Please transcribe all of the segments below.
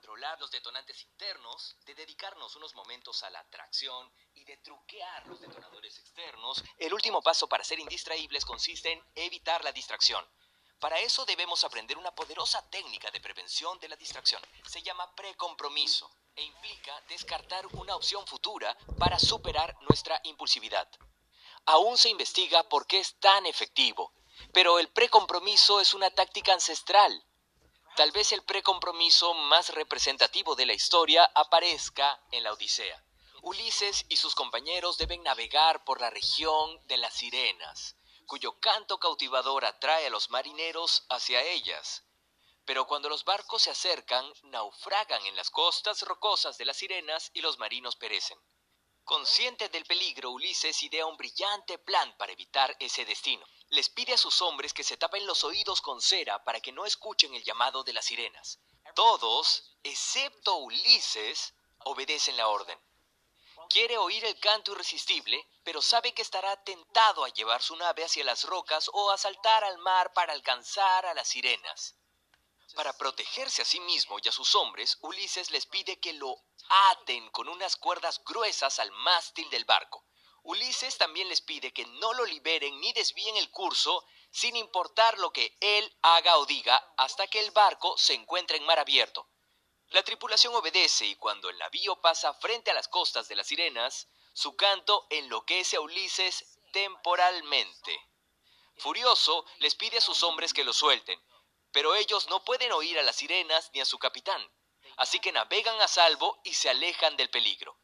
controlar los detonantes internos, de dedicarnos unos momentos a la atracción y de truquear los detonadores externos, el último paso para ser indistraíbles consiste en evitar la distracción. Para eso debemos aprender una poderosa técnica de prevención de la distracción. Se llama precompromiso e implica descartar una opción futura para superar nuestra impulsividad. Aún se investiga por qué es tan efectivo, pero el precompromiso es una táctica ancestral. Tal vez el precompromiso más representativo de la historia aparezca en la Odisea. Ulises y sus compañeros deben navegar por la región de las sirenas, cuyo canto cautivador atrae a los marineros hacia ellas. Pero cuando los barcos se acercan, naufragan en las costas rocosas de las sirenas y los marinos perecen. Consciente del peligro, Ulises idea un brillante plan para evitar ese destino. Les pide a sus hombres que se tapen los oídos con cera para que no escuchen el llamado de las sirenas. Todos, excepto Ulises, obedecen la orden. Quiere oír el canto irresistible, pero sabe que estará tentado a llevar su nave hacia las rocas o a saltar al mar para alcanzar a las sirenas. Para protegerse a sí mismo y a sus hombres, Ulises les pide que lo aten con unas cuerdas gruesas al mástil del barco. Ulises también les pide que no lo liberen ni desvíen el curso, sin importar lo que él haga o diga, hasta que el barco se encuentre en mar abierto. La tripulación obedece y cuando el navío pasa frente a las costas de las sirenas, su canto enloquece a Ulises temporalmente. Furioso, les pide a sus hombres que lo suelten, pero ellos no pueden oír a las sirenas ni a su capitán, así que navegan a salvo y se alejan del peligro.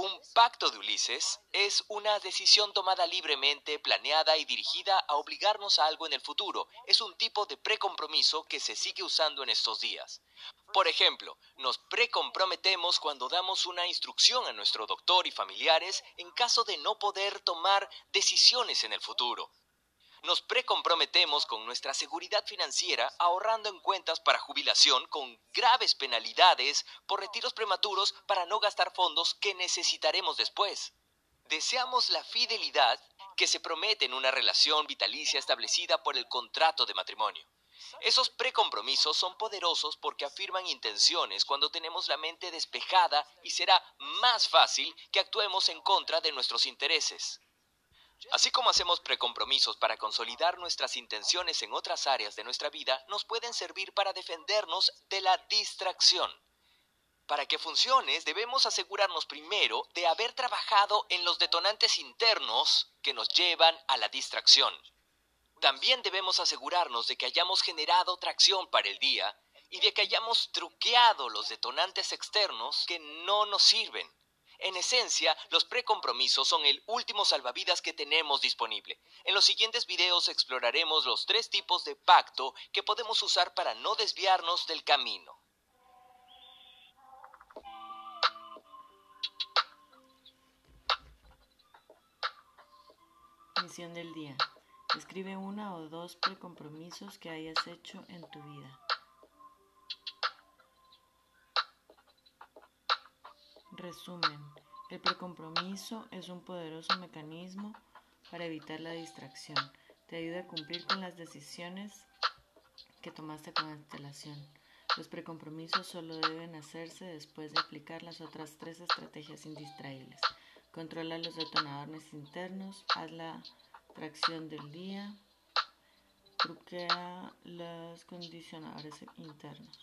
Un pacto de Ulises es una decisión tomada libremente, planeada y dirigida a obligarnos a algo en el futuro. Es un tipo de precompromiso que se sigue usando en estos días. Por ejemplo, nos precomprometemos cuando damos una instrucción a nuestro doctor y familiares en caso de no poder tomar decisiones en el futuro. Nos precomprometemos con nuestra seguridad financiera ahorrando en cuentas para jubilación con graves penalidades por retiros prematuros para no gastar fondos que necesitaremos después. Deseamos la fidelidad que se promete en una relación vitalicia establecida por el contrato de matrimonio. Esos precompromisos son poderosos porque afirman intenciones cuando tenemos la mente despejada y será más fácil que actuemos en contra de nuestros intereses. Así como hacemos precompromisos para consolidar nuestras intenciones en otras áreas de nuestra vida, nos pueden servir para defendernos de la distracción. Para que funcione, debemos asegurarnos primero de haber trabajado en los detonantes internos que nos llevan a la distracción. También debemos asegurarnos de que hayamos generado tracción para el día y de que hayamos truqueado los detonantes externos que no nos sirven. En esencia, los precompromisos son el último salvavidas que tenemos disponible. En los siguientes videos exploraremos los tres tipos de pacto que podemos usar para no desviarnos del camino. Misión del día. Escribe una o dos precompromisos que hayas hecho en tu vida. Resumen. El precompromiso es un poderoso mecanismo para evitar la distracción. Te ayuda a cumplir con las decisiones que tomaste con antelación. Los precompromisos solo deben hacerse después de aplicar las otras tres estrategias indistraíbles. Controla los detonadores internos, haz la tracción del día, truquea los condicionadores internos.